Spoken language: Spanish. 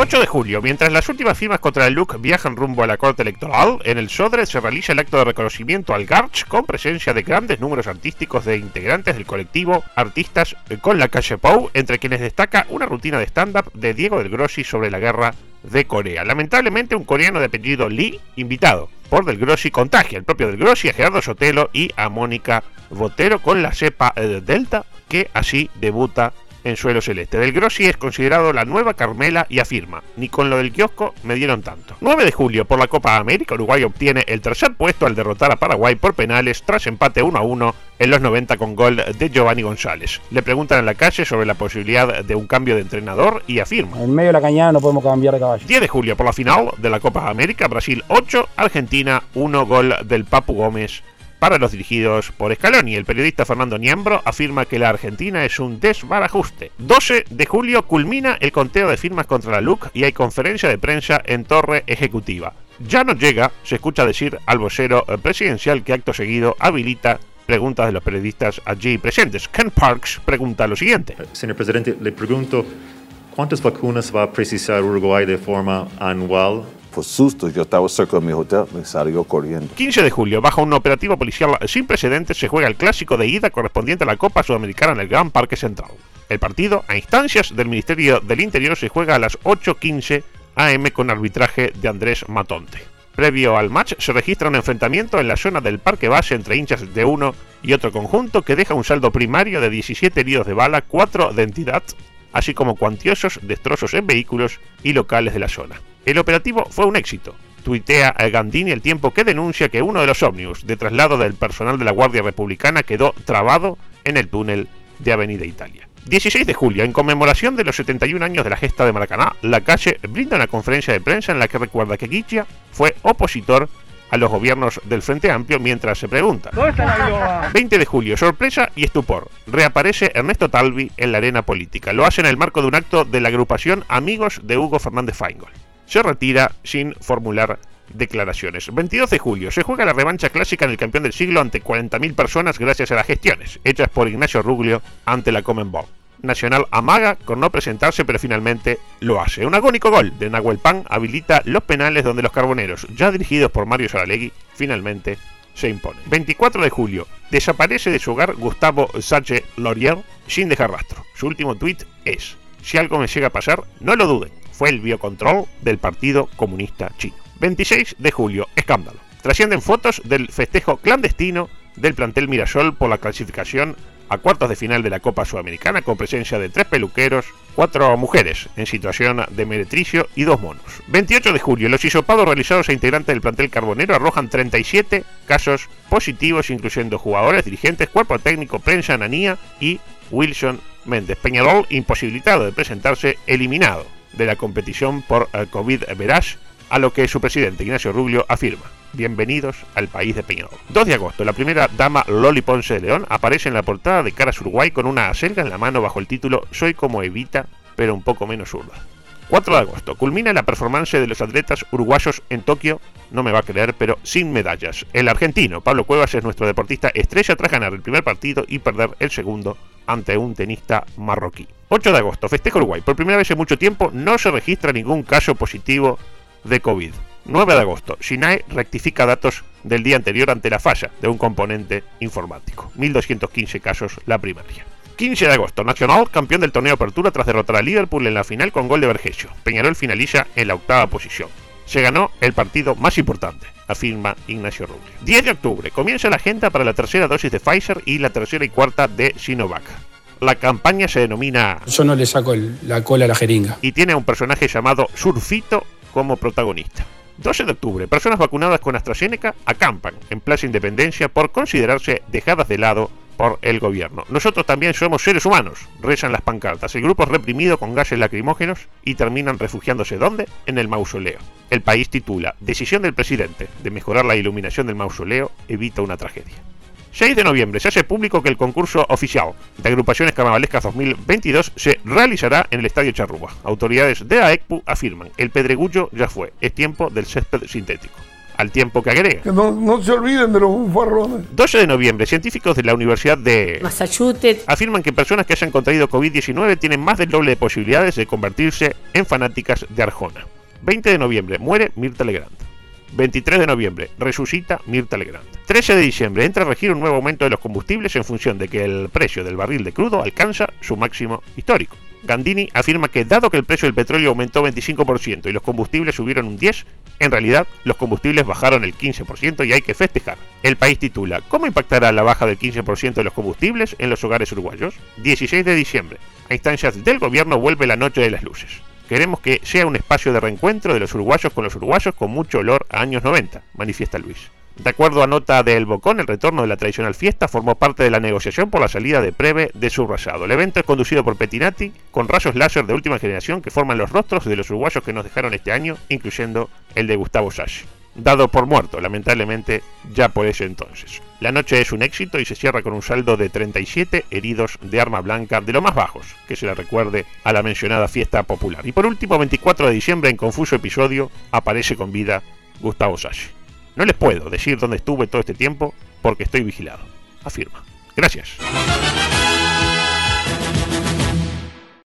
8 de julio, mientras las últimas firmas contra el LUC viajan rumbo a la corte electoral, en el Sodre se realiza el acto de reconocimiento al Garch con presencia de grandes números artísticos de integrantes del colectivo Artistas con la calle Pou, entre quienes destaca una rutina de stand-up de Diego del Grossi sobre la guerra de Corea. Lamentablemente un coreano de apellido Lee, invitado por Del Grossi, contagia el propio Del Grossi a Gerardo Sotelo y a Mónica Botero con la cepa eh, Delta, que así debuta en suelo celeste. Del Grossi es considerado la nueva Carmela y afirma, ni con lo del kiosco me dieron tanto. 9 de julio por la Copa América, Uruguay obtiene el tercer puesto al derrotar a Paraguay por penales tras empate 1 a 1 en los 90 con gol de Giovanni González. Le preguntan en la calle sobre la posibilidad de un cambio de entrenador y afirma. En medio de la cañada no podemos cambiar de caballo. 10 de julio por la final de la Copa América, Brasil 8, Argentina 1 gol del Papu Gómez para los dirigidos por Scaloni. El periodista Fernando Niembro afirma que la Argentina es un desbarajuste. 12 de julio culmina el conteo de firmas contra la LUC y hay conferencia de prensa en Torre Ejecutiva. Ya no llega, se escucha decir al vocero presidencial que acto seguido habilita preguntas de los periodistas allí presentes. Ken Parks pregunta lo siguiente. Señor presidente, le pregunto, ¿cuántas vacunas va a precisar Uruguay de forma anual por susto, yo estaba cerca de mi hotel, me salió corriendo. 15 de julio, bajo un operativo policial sin precedentes, se juega el clásico de ida correspondiente a la Copa Sudamericana en el Gran Parque Central. El partido, a instancias del Ministerio del Interior, se juega a las 8.15 am con arbitraje de Andrés Matonte. Previo al match se registra un enfrentamiento en la zona del parque base entre hinchas de uno y otro conjunto que deja un saldo primario de 17 heridos de bala, 4 de entidad, así como cuantiosos destrozos en vehículos y locales de la zona. El operativo fue un éxito. Tuitea a Gandini el tiempo que denuncia que uno de los ómnibus de traslado del personal de la Guardia Republicana quedó trabado en el túnel de Avenida Italia. 16 de julio, en conmemoración de los 71 años de la gesta de Maracaná, la calle brinda una conferencia de prensa en la que recuerda que Guichia fue opositor a los gobiernos del Frente Amplio mientras se pregunta. 20 de julio, sorpresa y estupor. Reaparece Ernesto Talvi en la arena política. Lo hace en el marco de un acto de la agrupación Amigos de Hugo Fernández Feingold se retira sin formular declaraciones. 22 de julio se juega la revancha clásica en el campeón del siglo ante 40.000 personas gracias a las gestiones hechas por Ignacio Ruglio ante la Comenbol. Nacional amaga con no presentarse, pero finalmente lo hace. Un agónico gol de Nahuel Pan habilita los penales donde los carboneros, ya dirigidos por Mario Saralegui, finalmente se imponen. 24 de julio desaparece de su hogar Gustavo Sache Laurier sin dejar rastro. Su último tuit es: Si algo me llega a pasar, no lo duden fue el biocontrol del Partido Comunista Chino. 26 de julio, escándalo. Trascienden fotos del festejo clandestino del plantel Mirasol por la clasificación a cuartos de final de la Copa Sudamericana con presencia de tres peluqueros, cuatro mujeres en situación de meretricio y dos monos. 28 de julio, los hisopados realizados a integrantes del plantel carbonero arrojan 37 casos positivos, incluyendo jugadores, dirigentes, cuerpo técnico, prensa, ananía y Wilson Méndez. Peñarol, imposibilitado de presentarse, eliminado de la competición por el COVID veraz, a lo que su presidente Ignacio Rubio afirma. Bienvenidos al país de Peñarol. 2 de agosto, la primera dama Loli Ponce de León aparece en la portada de Caras Uruguay con una acelga en la mano bajo el título Soy como Evita, pero un poco menos zurda. 4 de agosto, culmina la performance de los atletas uruguayos en Tokio, no me va a creer, pero sin medallas. El argentino Pablo Cuevas es nuestro deportista estrella tras ganar el primer partido y perder el segundo ante un tenista marroquí. 8 de agosto, festejo Uruguay. Por primera vez en mucho tiempo no se registra ningún caso positivo de COVID. 9 de agosto, SINAE rectifica datos del día anterior ante la falla de un componente informático. 1.215 casos la primaria. 15 de agosto, Nacional, campeón del torneo Apertura tras derrotar a Liverpool en la final con gol de Vergesio. Peñarol finaliza en la octava posición. Se ganó el partido más importante, afirma Ignacio Rubio. 10 de octubre, comienza la agenda para la tercera dosis de Pfizer y la tercera y cuarta de Sinovac. La campaña se denomina... Yo no le saco la cola a la jeringa. Y tiene a un personaje llamado Surfito como protagonista. 12 de octubre, personas vacunadas con AstraZeneca acampan en Plaza Independencia por considerarse dejadas de lado por el gobierno. Nosotros también somos seres humanos, rezan las pancartas. El grupo es reprimido con gases lacrimógenos y terminan refugiándose ¿dónde? En el mausoleo. El país titula Decisión del presidente de mejorar la iluminación del mausoleo evita una tragedia. 6 de noviembre se hace público que el concurso oficial de agrupaciones carnavalescas 2022 se realizará en el Estadio Charrúa. Autoridades de AECPU afirman, el pedregullo ya fue, es tiempo del césped sintético. al tiempo que agrega. Que no, no se olviden de los bufarrones. 12 de noviembre, científicos de la Universidad de Massachusetts. afirman que personas que hayan contraído COVID-19 tienen más del doble de posibilidades de convertirse en fanáticas de Arjona. 20 de noviembre, muere Mirta Legrand. 23 de noviembre, resucita Mirta Legrand. 13 de diciembre, entra a regir un nuevo aumento de los combustibles en función de que el precio del barril de crudo alcanza su máximo histórico. Gandini afirma que dado que el precio del petróleo aumentó 25% y los combustibles subieron un 10%, en realidad los combustibles bajaron el 15% y hay que festejar. El país titula, ¿cómo impactará la baja del 15% de los combustibles en los hogares uruguayos? 16 de diciembre, a instancias del gobierno vuelve la noche de las luces. Queremos que sea un espacio de reencuentro de los uruguayos con los uruguayos con mucho olor a años 90, manifiesta Luis. De acuerdo a nota de El Bocón, el retorno de la tradicional fiesta formó parte de la negociación por la salida de Preve de Subrayado. El evento es conducido por Petinati, con rayos láser de última generación que forman los rostros de los uruguayos que nos dejaron este año, incluyendo el de Gustavo Sashi. Dado por muerto, lamentablemente, ya por ese entonces. La noche es un éxito y se cierra con un saldo de 37 heridos de arma blanca, de lo más bajos, que se le recuerde a la mencionada fiesta popular. Y por último, 24 de diciembre, en confuso episodio, aparece con vida Gustavo Sashi. No les puedo decir dónde estuve todo este tiempo porque estoy vigilado, afirma. Gracias.